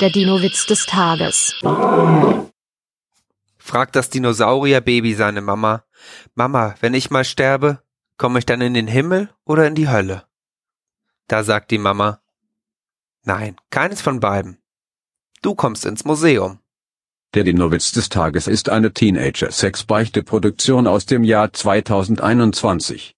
Der Dino-Witz des Tages. Fragt das Dinosaurierbaby seine Mama, Mama, wenn ich mal sterbe, komme ich dann in den Himmel oder in die Hölle? Da sagt die Mama, Nein, keines von beiden. Du kommst ins Museum. Der Dino-Witz des Tages ist eine Teenager-Sex-Beichte-Produktion aus dem Jahr 2021.